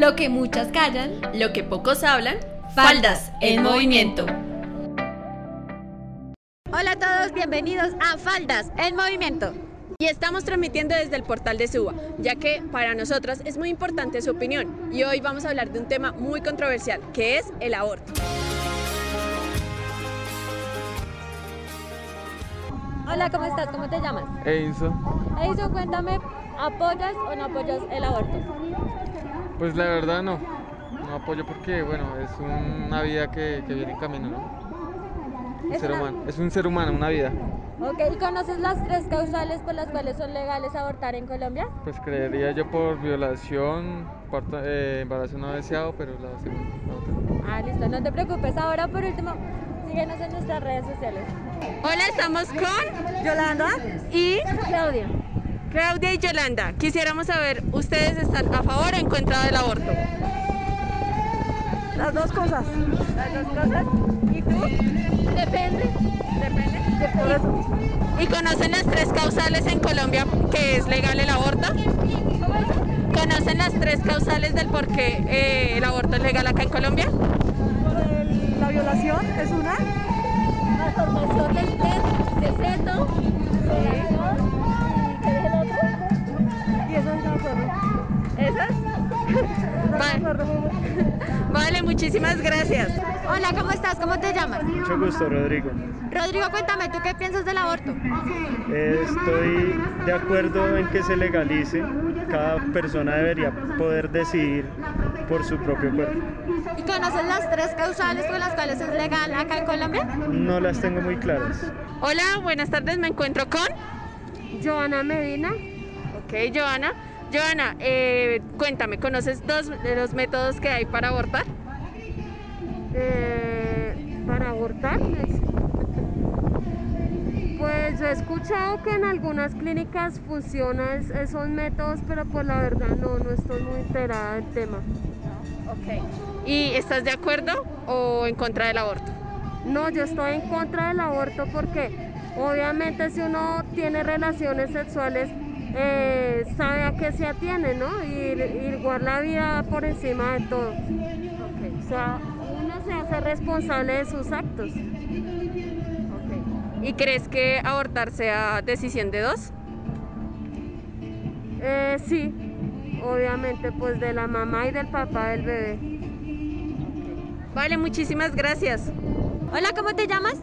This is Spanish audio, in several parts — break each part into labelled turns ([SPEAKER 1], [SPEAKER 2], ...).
[SPEAKER 1] Lo que muchas callan,
[SPEAKER 2] lo que pocos hablan,
[SPEAKER 1] Faldas en movimiento.
[SPEAKER 3] Hola a todos, bienvenidos a Faldas en movimiento. Y estamos transmitiendo desde el portal de Suba, ya que para nosotras es muy importante su opinión. Y hoy vamos a hablar de un tema muy controversial, que es el aborto. Hola, ¿cómo estás? ¿Cómo te llamas?
[SPEAKER 4] Enzo.
[SPEAKER 3] Enzo, cuéntame, ¿apoyas o no apoyas el aborto?
[SPEAKER 4] Pues la verdad no. No apoyo porque, bueno, es una vida que, que viene en camino, ¿no? Un
[SPEAKER 3] Es
[SPEAKER 4] ser
[SPEAKER 3] una-
[SPEAKER 4] humano. Es un ser humano, una vida.
[SPEAKER 3] Ok, ¿y conoces las tres causales por las cuales son legales abortar en Colombia?
[SPEAKER 4] Pues creería yo por violación, parto- eh, embarazo no deseado, pero la segunda, la otra.
[SPEAKER 3] Ah, listo, no te preocupes. Ahora, por último, síguenos en nuestras redes sociales. Hola, estamos con Yolanda y Claudia. Claudia y Yolanda, quisiéramos saber, ¿ustedes están a favor o en contra del aborto?
[SPEAKER 5] Las dos cosas.
[SPEAKER 3] Las dos cosas. ¿Y tú? Depende. Depende.
[SPEAKER 5] Eso.
[SPEAKER 3] ¿Y conocen las tres causales en Colombia que es legal el aborto? ¿Conocen las tres causales del por qué eh, el aborto es legal acá en Colombia? Muchísimas gracias. Hola, ¿cómo estás? ¿Cómo te llamas?
[SPEAKER 6] Mucho gusto, Rodrigo.
[SPEAKER 3] Rodrigo, cuéntame, ¿tú qué piensas del aborto?
[SPEAKER 6] Eh, Estoy de acuerdo en que se legalice. Cada persona debería poder decidir por su propio cuerpo.
[SPEAKER 3] ¿Y conoces las tres causales con las cuales es legal acá en Colombia?
[SPEAKER 6] No las tengo muy claras.
[SPEAKER 3] Hola, buenas tardes, me encuentro con
[SPEAKER 5] Joana Medina.
[SPEAKER 3] Ok, Joana. Joana, eh, cuéntame, ¿conoces dos de los métodos que hay para abortar?
[SPEAKER 5] Eh, para abortar. Pues yo he escuchado que en algunas clínicas funcionan es- esos métodos, pero pues la verdad no, no estoy muy enterada del tema.
[SPEAKER 3] ¿Y estás de acuerdo o en contra del aborto?
[SPEAKER 5] No, yo estoy en contra del aborto porque obviamente si uno tiene relaciones sexuales eh, sabe a qué se atiene, ¿no? Y, igual la vida por encima de todo. O sea, se hace responsable de sus actos.
[SPEAKER 3] ¿Y crees que abortar sea decisión de dos?
[SPEAKER 5] Eh, sí, obviamente pues de la mamá y del papá del bebé.
[SPEAKER 3] Vale, muchísimas gracias. Hola, ¿cómo te llamas?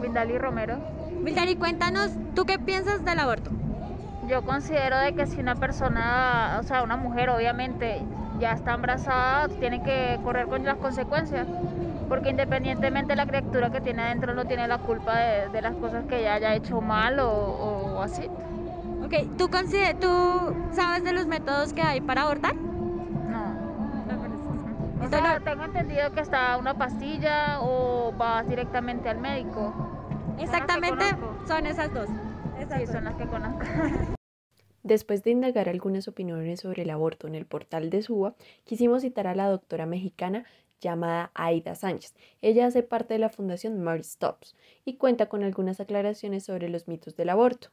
[SPEAKER 7] Vindali Romero.
[SPEAKER 3] Mildari, cuéntanos, ¿tú qué piensas del aborto?
[SPEAKER 7] Yo considero de que si una persona, o sea, una mujer obviamente ya está embarazada, tiene que correr con las consecuencias, porque independientemente de la criatura que tiene adentro no tiene la culpa de, de las cosas que ella haya hecho mal o, o así.
[SPEAKER 3] Ok, ¿tú, consider- ¿tú sabes de los métodos que hay para abortar?
[SPEAKER 7] No. O sea, tengo entendido que está una pastilla o vas directamente al médico.
[SPEAKER 3] Exactamente,
[SPEAKER 7] conozco.
[SPEAKER 3] son esas dos.
[SPEAKER 7] Sí, son las que conozco.
[SPEAKER 2] Después de indagar algunas opiniones sobre el aborto en el portal de SUBA, quisimos citar a la doctora mexicana llamada Aida Sánchez. Ella hace parte de la Fundación Mary Stops y cuenta con algunas aclaraciones sobre los mitos del aborto.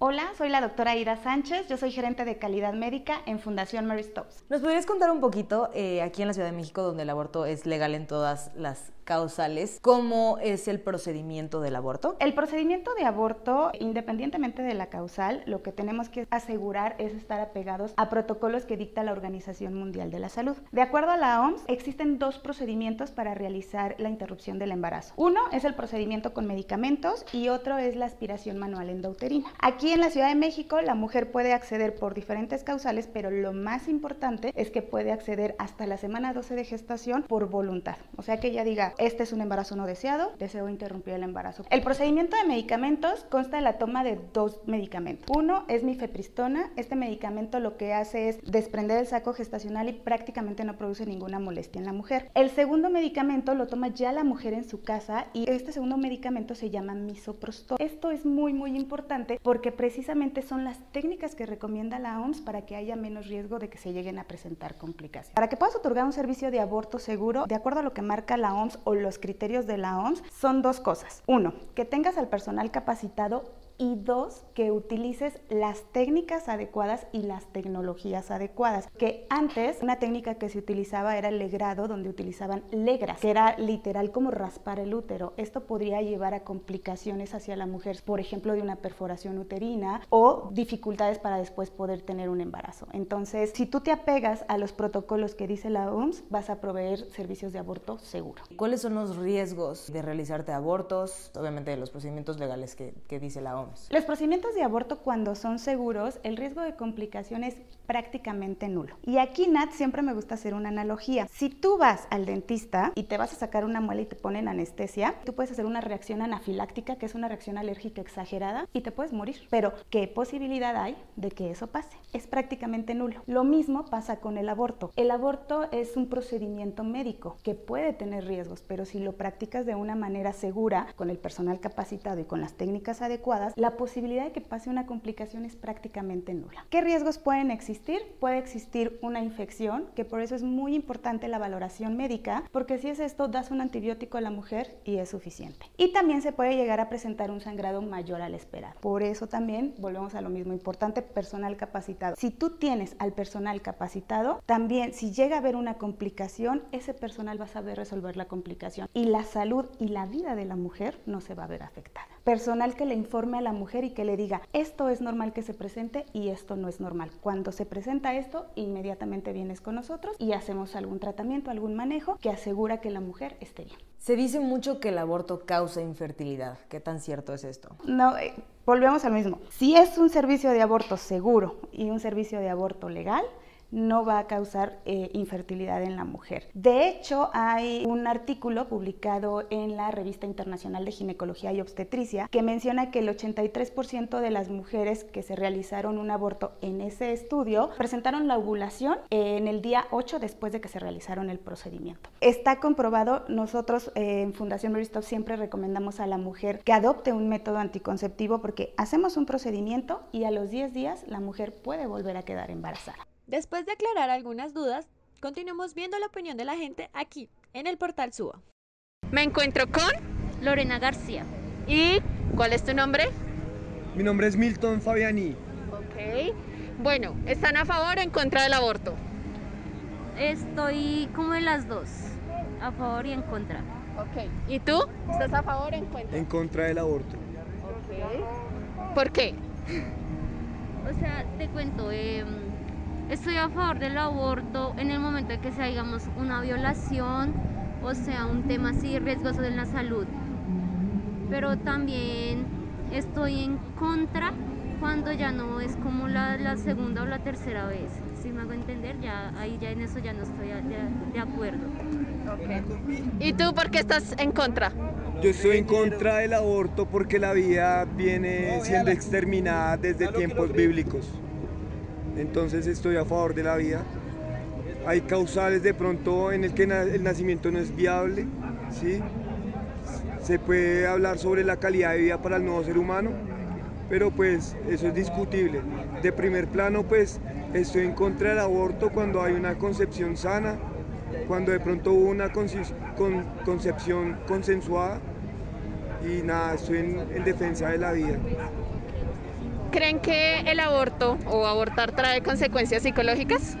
[SPEAKER 8] Hola, soy la doctora Ida Sánchez, yo soy gerente de calidad médica en Fundación Mary Stops.
[SPEAKER 9] ¿Nos podrías contar un poquito, eh, aquí en la Ciudad de México, donde el aborto es legal en todas las causales, cómo es el procedimiento del aborto?
[SPEAKER 8] El procedimiento de aborto, independientemente de la causal, lo que tenemos que asegurar es estar apegados a protocolos que dicta la Organización Mundial de la Salud. De acuerdo a la OMS, existen dos procedimientos para realizar la interrupción del embarazo. Uno es el procedimiento con medicamentos y otro es la aspiración manual endouterina. Aquí en la Ciudad de México, la mujer puede acceder por diferentes causales, pero lo más importante es que puede acceder hasta la semana 12 de gestación por voluntad. O sea que ella diga, este es un embarazo no deseado, deseo interrumpir el embarazo. El procedimiento de medicamentos consta de la toma de dos medicamentos. Uno es mifepristona. Este medicamento lo que hace es desprender el saco gestacional y prácticamente no produce ninguna molestia en la mujer. El segundo medicamento lo toma ya la mujer en su casa y este segundo medicamento se llama misoprostol. Esto es muy muy importante porque precisamente son las técnicas que recomienda la OMS para que haya menos riesgo de que se lleguen a presentar complicaciones. Para que puedas otorgar un servicio de aborto seguro, de acuerdo a lo que marca la OMS o los criterios de la OMS, son dos cosas. Uno, que tengas al personal capacitado y dos, que utilices las técnicas adecuadas y las tecnologías adecuadas. Que antes una técnica que se utilizaba era el legrado, donde utilizaban legras, que era literal como raspar el útero. Esto podría llevar a complicaciones hacia la mujer, por ejemplo, de una perforación uterina o dificultades para después poder tener un embarazo. Entonces, si tú te apegas a los protocolos que dice la OMS, vas a proveer servicios de aborto seguro.
[SPEAKER 9] ¿Cuáles son los riesgos de realizarte abortos? Obviamente los procedimientos legales que, que dice la OMS.
[SPEAKER 8] Los procedimientos de aborto cuando son seguros, el riesgo de complicación es prácticamente nulo. Y aquí, Nat, siempre me gusta hacer una analogía. Si tú vas al dentista y te vas a sacar una muela y te ponen anestesia, tú puedes hacer una reacción anafiláctica, que es una reacción alérgica exagerada, y te puedes morir. Pero, ¿qué posibilidad hay de que eso pase? Es prácticamente nulo. Lo mismo pasa con el aborto. El aborto es un procedimiento médico que puede tener riesgos, pero si lo practicas de una manera segura, con el personal capacitado y con las técnicas adecuadas, la posibilidad de que pase una complicación es prácticamente nula. ¿Qué riesgos pueden existir? Puede existir una infección, que por eso es muy importante la valoración médica, porque si es esto, das un antibiótico a la mujer y es suficiente. Y también se puede llegar a presentar un sangrado mayor al esperado. Por eso también volvemos a lo mismo, importante personal capacitado. Si tú tienes al personal capacitado, también si llega a haber una complicación, ese personal va a saber resolver la complicación y la salud y la vida de la mujer no se va a ver afectada. Personal que le informe a la mujer y que le diga, esto es normal que se presente y esto no es normal. Cuando se presenta esto, inmediatamente vienes con nosotros y hacemos algún tratamiento, algún manejo que asegura que la mujer esté bien.
[SPEAKER 9] Se dice mucho que el aborto causa infertilidad. ¿Qué tan cierto es esto?
[SPEAKER 8] No, eh, volvemos al mismo. Si es un servicio de aborto seguro y un servicio de aborto legal, no va a causar eh, infertilidad en la mujer. De hecho, hay un artículo publicado en la Revista Internacional de Ginecología y Obstetricia que menciona que el 83% de las mujeres que se realizaron un aborto en ese estudio presentaron la ovulación en el día 8 después de que se realizaron el procedimiento. Está comprobado, nosotros eh, en Fundación Mary Stop siempre recomendamos a la mujer que adopte un método anticonceptivo porque hacemos un procedimiento y a los 10 días la mujer puede volver a quedar embarazada.
[SPEAKER 2] Después de aclarar algunas dudas, continuemos viendo la opinión de la gente aquí, en el portal SUA.
[SPEAKER 3] Me encuentro con
[SPEAKER 7] Lorena García.
[SPEAKER 3] ¿Y cuál es tu nombre?
[SPEAKER 10] Mi nombre es Milton Fabiani.
[SPEAKER 3] Ok. Bueno, ¿están a favor o en contra del aborto?
[SPEAKER 7] Estoy como en las dos, a favor y en contra.
[SPEAKER 3] Ok. ¿Y tú? ¿Estás a favor o en contra?
[SPEAKER 10] En contra del aborto.
[SPEAKER 3] Ok. ¿Por qué?
[SPEAKER 7] O sea, te cuento, eh, estoy a favor del aborto en el momento de que sea, digamos, una violación o sea, un tema así riesgoso de la salud. Pero también estoy en contra cuando ya no es como la, la segunda o la tercera vez. Si me hago entender, ya ahí ya en eso ya no estoy de, de acuerdo.
[SPEAKER 3] ¿Y tú por qué estás en contra?
[SPEAKER 10] Yo estoy en contra del aborto porque la vida viene siendo exterminada desde tiempos bíblicos. Entonces estoy a favor de la vida. Hay causales de pronto en el que el nacimiento no es viable, ¿sí? Se puede hablar sobre la calidad de vida para el nuevo ser humano, pero pues eso es discutible. De primer plano pues estoy en contra del aborto cuando hay una concepción sana, cuando de pronto hubo una concepción consensuada y nada, estoy en defensa de la vida.
[SPEAKER 3] ¿Creen que el aborto o abortar trae consecuencias psicológicas?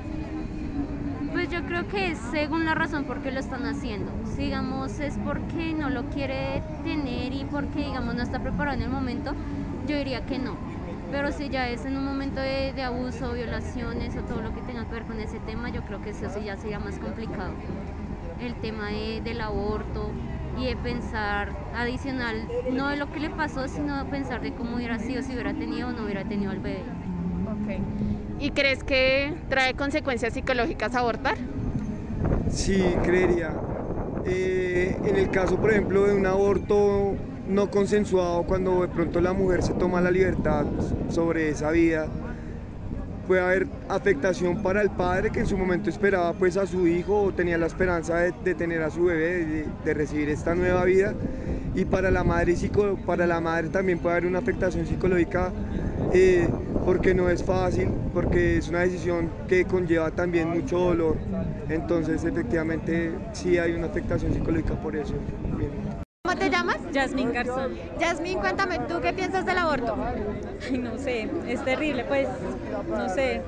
[SPEAKER 7] Pues yo creo que es según la razón por qué lo están haciendo. Si digamos es porque no lo quiere tener y porque digamos no está preparado en el momento, yo diría que no. Pero si ya es en un momento de, abuso, violaciones o todo lo que tenga que ver con ese tema, yo creo que eso sí ya sería más complicado. El tema de- del aborto y de pensar adicional, no de lo que le pasó, sino de pensar de cómo hubiera sido si hubiera tenido o no hubiera tenido al bebé.
[SPEAKER 3] ¿Y crees que trae consecuencias psicológicas abortar?
[SPEAKER 10] Sí, creería. Eh, en el caso, por ejemplo, de un aborto no consensuado, cuando de pronto la mujer se toma la libertad sobre esa vida, puede haber afectación para el padre que en su momento esperaba pues a su hijo o tenía la esperanza de, tener a su bebé, de, recibir esta nueva vida. Y para la madre, para la madre también puede haber una afectación psicológica eh, porque no es fácil, porque es una decisión que conlleva también mucho dolor. Entonces efectivamente sí hay una afectación psicológica por eso. Bien.
[SPEAKER 3] ¿Cómo te llamas?
[SPEAKER 11] Yasmín Garzón.
[SPEAKER 3] Yasmín, cuéntame, ¿tú qué piensas del aborto?
[SPEAKER 11] Ay, no sé, es terrible, pues, no sé.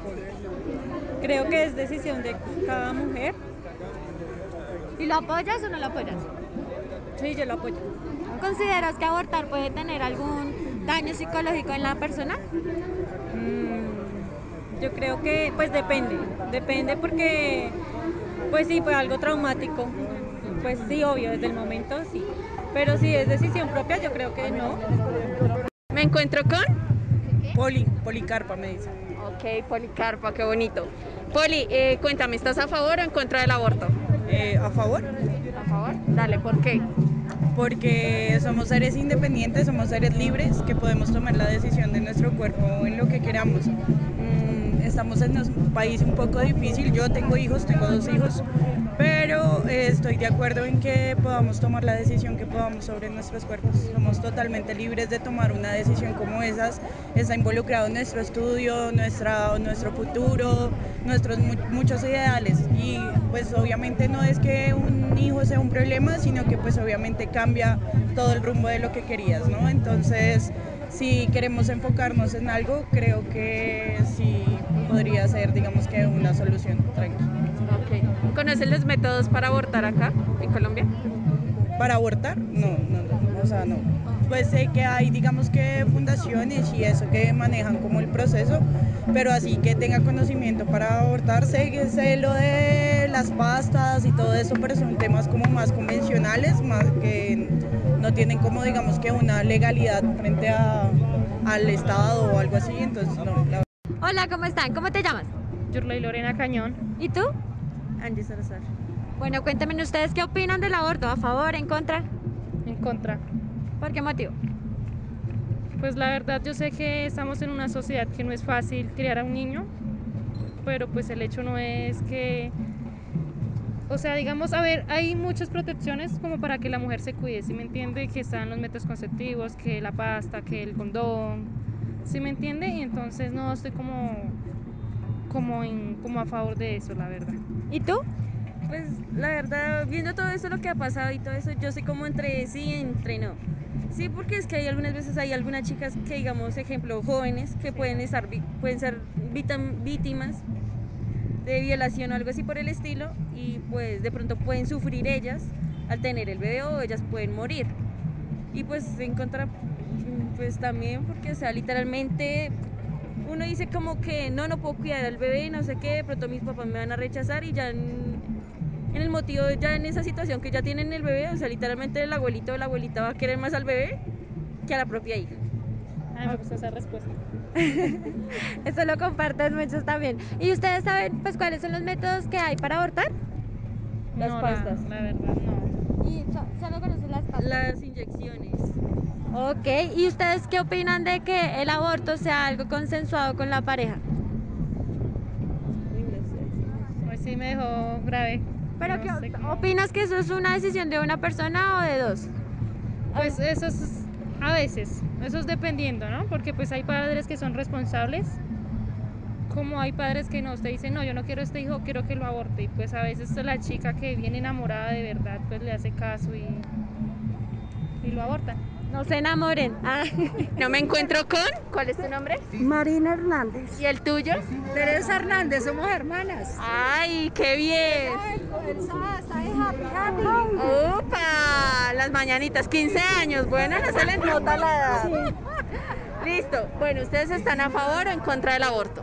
[SPEAKER 11] Creo que es decisión de cada mujer.
[SPEAKER 3] ¿Y lo apoyas o no lo apoyas?
[SPEAKER 11] Sí, yo lo apoyo.
[SPEAKER 3] ¿Consideras que abortar puede tener algún daño psicológico en la persona?
[SPEAKER 11] Mm, yo creo que, pues depende, depende porque, pues sí, fue algo traumático. Pues sí, obvio, desde el momento sí. Pero si es decisión propia, yo creo que no.
[SPEAKER 3] Me encuentro con
[SPEAKER 11] Poli, Policarpa me dice.
[SPEAKER 3] Ok, Policarpa, qué bonito. Poli, eh, cuéntame, ¿estás a favor o en contra del aborto?
[SPEAKER 11] Eh, a favor.
[SPEAKER 3] A favor. Dale, ¿por qué?
[SPEAKER 11] Porque somos seres independientes, somos seres libres que podemos tomar la decisión de nuestro cuerpo en lo que queramos. Mm, estamos en un país un poco difícil, yo tengo hijos, tengo dos hijos, pero eh, estoy de acuerdo en que podamos tomar la decisión que podamos sobre nuestros cuerpos. Somos totalmente libres de tomar una decisión como esas. Está involucrado nuestro estudio, nuestra, nuestro futuro, nuestros muchos ideales. Y pues obviamente no es que un hijo sea un problema, sino que pues obviamente cambia todo el rumbo de lo que querías, ¿no? Entonces, si queremos enfocarnos en algo, creo que sí podría ser, digamos que una solución. Tranquila.
[SPEAKER 3] ¿Conocen los métodos para abortar acá, en Colombia?
[SPEAKER 11] ¿Para abortar? No, no, no, o sea, no. Pues sé que hay, digamos que fundaciones y eso que manejan como el proceso, pero así que tenga conocimiento para abortar, sé, sé lo de las pastas y todo eso, pero son temas como más convencionales, más que no tienen como, digamos que una legalidad frente a, al Estado o algo así, entonces no.
[SPEAKER 3] Hola, ¿cómo están? ¿Cómo te llamas?
[SPEAKER 12] Yurley Lorena Cañón.
[SPEAKER 3] ¿Y tú?
[SPEAKER 12] Angie Salazar.
[SPEAKER 3] Bueno, cuéntenme ustedes qué opinan del aborto, ¿a favor, en contra?
[SPEAKER 12] En contra.
[SPEAKER 3] ¿Por qué motivo?
[SPEAKER 12] Pues la verdad yo sé que estamos en una sociedad que no es fácil criar a un niño, pero pues el hecho no es que, o sea, digamos, a ver, hay muchas protecciones como para que la mujer se cuide, ¿sí me entiende? Que están los métodos conceptivos, que la pasta, que el condón, ¿sí me entiende? Y entonces no estoy como, como, en, como a favor de eso, la verdad.
[SPEAKER 3] ¿Y tú?
[SPEAKER 13] Pues la verdad, viendo todo eso, lo que ha pasado y todo eso, yo soy como entre sí y entre no. Sí, porque es que hay algunas veces hay algunas chicas que, digamos, ejemplo, jóvenes que pueden, estar, pueden ser víctimas de violación o algo así por el estilo y pues de pronto pueden sufrir ellas al tener el bebé o ellas pueden morir. Y pues en contra, pues también porque, o sea, literalmente uno dice como que no, no puedo cuidar al bebé, no sé qué, de pronto mis papás me van a rechazar y ya en el motivo, ya en esa situación que ya tienen el bebé, o sea, literalmente el abuelito o la abuelita va a querer más al bebé que a la propia hija.
[SPEAKER 12] Ay, me gusta esa respuesta.
[SPEAKER 3] Eso lo comparten muchos también. ¿Y ustedes saben pues cuáles son los métodos que hay para abortar?
[SPEAKER 12] Las pastas. La, verdad, no.
[SPEAKER 3] ¿Y solo conocen las pastas?
[SPEAKER 13] Las inyecciones.
[SPEAKER 3] Ok, ¿y ustedes qué opinan de que el aborto sea algo consensuado con la pareja?
[SPEAKER 12] Pues sí me dejó grave.
[SPEAKER 3] ¿Pero qué opinas que eso es una decisión de una persona o de dos?
[SPEAKER 12] Pues eso es a veces, eso es dependiendo, ¿no? Porque pues hay padres que son responsables, como hay padres que no, usted dice, no, yo no quiero este hijo, quiero que lo aborte. Y pues a veces la chica que viene enamorada de verdad, pues le hace caso y, y lo aborta.
[SPEAKER 3] No se enamoren. Ah. No me encuentro con. ¿Cuál es tu nombre?
[SPEAKER 14] Marina Hernández.
[SPEAKER 3] ¿Y el tuyo?
[SPEAKER 14] Teresa Hernández, somos hermanas.
[SPEAKER 3] ¡Ay, qué bien! ¡Upa! Las mañanitas, 15 años. Bueno, no se les nota la edad. Listo. Bueno, ¿ustedes están a favor o en contra del aborto?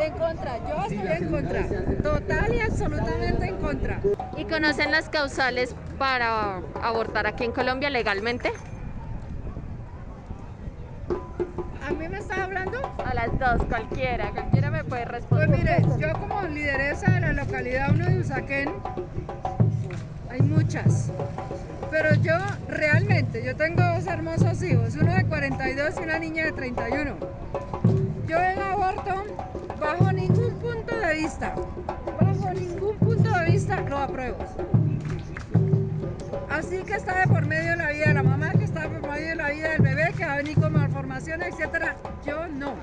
[SPEAKER 14] En contra, yo estoy en contra. Total y absolutamente en contra.
[SPEAKER 3] ¿Y conocen las causales para abortar aquí en Colombia legalmente?
[SPEAKER 14] Mí me está hablando?
[SPEAKER 3] A las dos, cualquiera, cualquiera me puede responder.
[SPEAKER 14] Pues mire, yo como lideresa de la localidad 1 de Usaquén, hay muchas. Pero yo realmente, yo tengo dos hermosos hijos, uno de 42 y una niña de 31. Yo en aborto, bajo ningún punto de vista, bajo ningún punto de vista lo apruebo. Así que está de por medio de la vida de la mamá, que está por medio de la vida del bebé, que va a venir con malformaciones, etcétera. Yo no.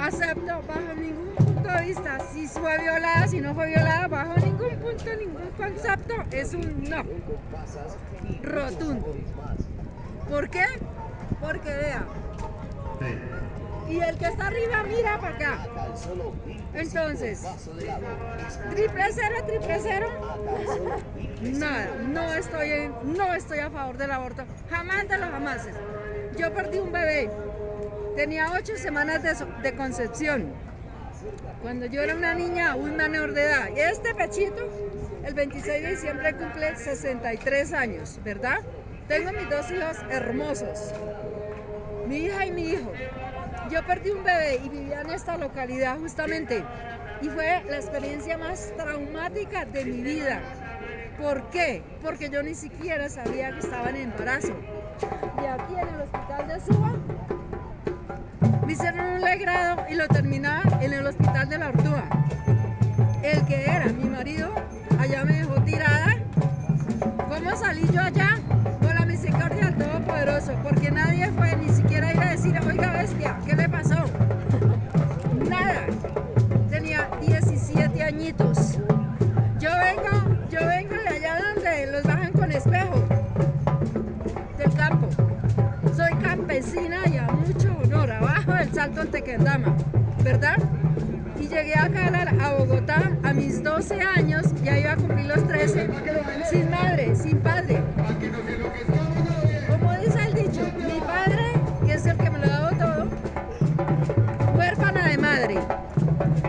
[SPEAKER 14] acepto bajo ningún punto de vista si fue violada, si no fue violada, bajo ningún punto, ningún concepto, es un no. Rotundo. ¿Por qué? Porque vea. Y el que está arriba mira para acá. Entonces, triple cero, triple cero. Nada, no estoy, no estoy a favor del aborto. Jamás de los jamases. Yo perdí un bebé. Tenía ocho semanas de, concepción. Cuando yo era una niña, un menor de edad. Este pechito, el 26 de diciembre cumple 63 años, ¿verdad? Tengo mis dos hijos hermosos. Mi hija y mi hijo. Yo perdí un bebé y vivía en esta localidad justamente. Y fue la experiencia más traumática de mi vida. ¿Por qué? Porque yo ni siquiera sabía que estaba en embarazo. Y aquí en el hospital de Suba me hicieron un legrado y lo terminaba en el hospital de la Ortúa. El que era mi marido allá me dejó tirada. ¿Cómo salí yo allá? Con la misericordia del Todopoderoso, porque nadie fue ni siquiera ir a decir, oiga bestia, ¿qué le pasó? Nada. Tenía 17 añitos. Salto en Tequendama, ¿verdad? Y llegué a, a Bogotá a mis 12 años, ya iba a cumplir los 13, sin madre, sin padre. Como dice el dicho, mi padre, que es el que me lo ha dado todo, huérfana de madre.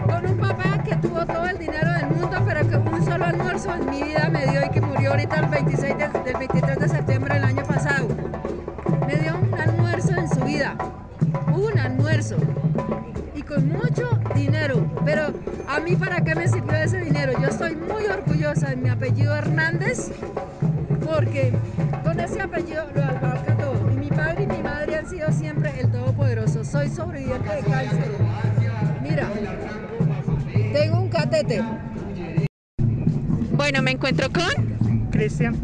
[SPEAKER 14] Con un papá que tuvo todo el dinero del mundo, pero que un solo almuerzo en mi vida me dio y que murió ahorita el 26 de- del 23 de septiembre mí para qué me sirvió ese dinero? Yo estoy muy orgullosa de mi apellido Hernández porque con ese apellido lo abarca todo. Y mi padre y mi madre han sido siempre el Todopoderoso. Soy sobreviviente de cáncer. Mira, tengo un catete.
[SPEAKER 3] Bueno, me encuentro con
[SPEAKER 15] Cristian.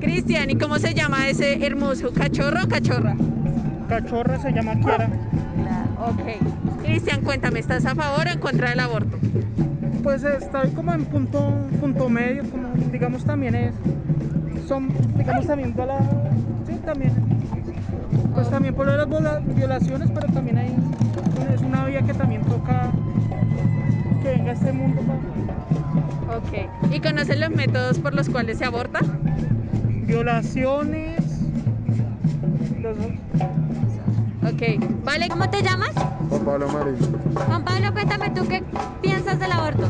[SPEAKER 3] Cristian. ¿Y cómo se llama ese hermoso cachorro o cachorra?
[SPEAKER 15] Cachorra se llama Kiara.
[SPEAKER 3] Ok. Cristian, cuéntame, ¿estás a favor o en contra del aborto?
[SPEAKER 15] Pues estoy como en punto, punto medio, como digamos también es. Son, digamos también de la. Sí, también. Pues también por las violaciones, pero también hay. Es una vía que también toca que venga este mundo para.
[SPEAKER 3] Ok. ¿Y conoces los métodos por los cuales se aborta?
[SPEAKER 15] Violaciones. Los,
[SPEAKER 3] Ok.
[SPEAKER 7] Vale, ¿cómo te llamas?
[SPEAKER 16] Juan Pablo Amarillo.
[SPEAKER 7] Juan Pablo, cuéntame tú qué piensas del aborto.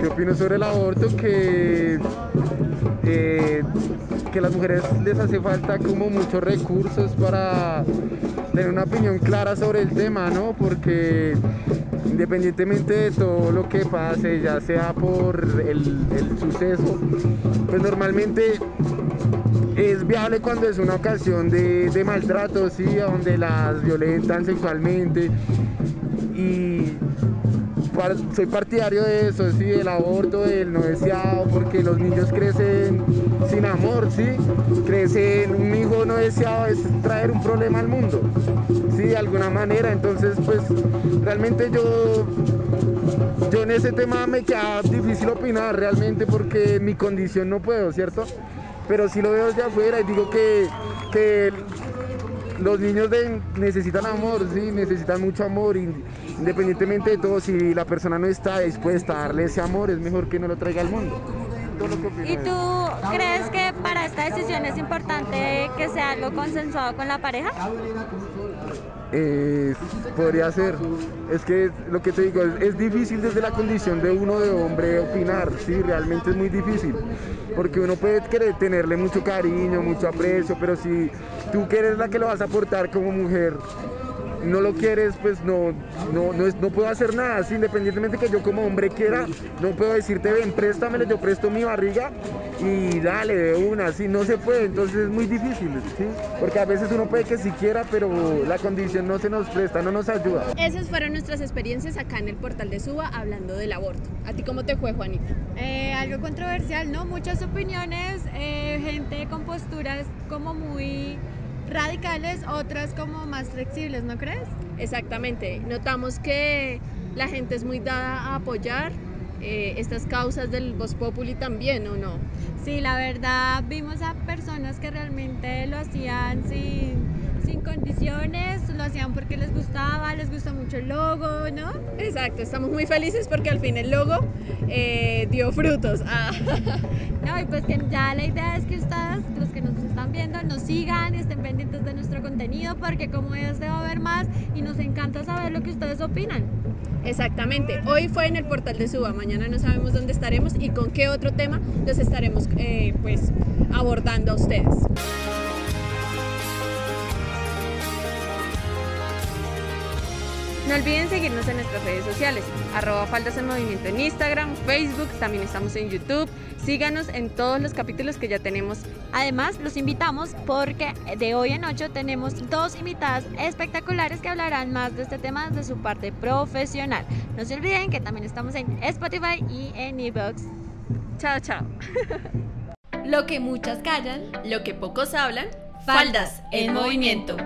[SPEAKER 16] ¿Qué opino sobre el aborto? Que, eh, que a las mujeres les hace falta como muchos recursos para tener una opinión clara sobre el tema, ¿no? Porque independientemente de todo lo que pase, ya sea por el, el suceso, pues normalmente es viable cuando es una ocasión de, de maltrato, ¿sí? Donde las violentan sexualmente y soy partidario de eso, sí, del aborto, del no deseado, porque los niños crecen sin amor, sí, crecen, un hijo no deseado es traer un problema al mundo, sí, de alguna manera, entonces pues realmente yo, yo en ese tema me queda difícil opinar realmente porque mi condición no puedo, ¿cierto? Pero sí lo veo desde afuera y digo que, que los niños necesitan amor, sí, necesitan mucho amor, independientemente de todo, si la persona no está dispuesta a darle ese amor, es mejor que no lo traiga al mundo.
[SPEAKER 7] ¿Y tú crees que para esta decisión es importante que sea algo consensuado con la pareja?
[SPEAKER 16] Podría ser. Es que lo que te digo, es, es difícil desde la condición de uno de hombre opinar, sí, realmente es muy difícil. Porque uno puede querer tenerle mucho cariño, mucho aprecio, pero si tú que eres la que lo vas a aportar como mujer, no lo quieres, pues no, no, no, es- no puedo hacer nada, sí, independientemente que yo como hombre quiera, no puedo decirte, ven, préstamelo, yo presto mi barriga y dale de una, sí, no se puede, entonces es muy difícil, sí, porque a veces uno puede que sí quiera, pero la condición no se nos presta, no nos ayuda.
[SPEAKER 2] Esas fueron nuestras experiencias acá en el portal de Suba hablando del aborto. ¿A ti cómo te fue, Juanita?
[SPEAKER 17] Eh, algo controversial, ¿no? Muchas opiniones, eh, gente con posturas como muy radicales, otras como más flexibles, ¿no crees?
[SPEAKER 3] Exactamente. Notamos que la gente es muy dada a apoyar eh, estas causas del Voz Populi también, ¿o no?
[SPEAKER 17] Sí, la verdad vimos a personas que realmente lo hacían sin, sin condiciones, lo hacían porque les gustaba, les gusta mucho el logo, ¿no?
[SPEAKER 3] Exacto, estamos muy felices porque al fin el logo eh, dio frutos. Ah.
[SPEAKER 17] No, y pues que ya la idea es que ustedes, los sigan estén pendientes de nuestro contenido porque como este va a haber más y nos encanta saber lo que ustedes opinan.
[SPEAKER 3] Exactamente. Hoy fue en el portal de Suba, mañana no sabemos dónde estaremos y con qué otro tema los estaremos eh, pues abordando a ustedes.
[SPEAKER 17] No olviden seguirnos en nuestras redes sociales, arroba Faldas en Movimiento en Instagram, Facebook, también estamos en YouTube. Síganos en todos los capítulos que ya tenemos. Además, los invitamos porque de hoy en ocho tenemos dos invitadas espectaculares que hablarán más de este tema desde su parte profesional. No se olviden que también estamos en Spotify y en Evox. Chao, chao.
[SPEAKER 12] Lo que muchas callan, lo que pocos hablan, faldas en movimiento.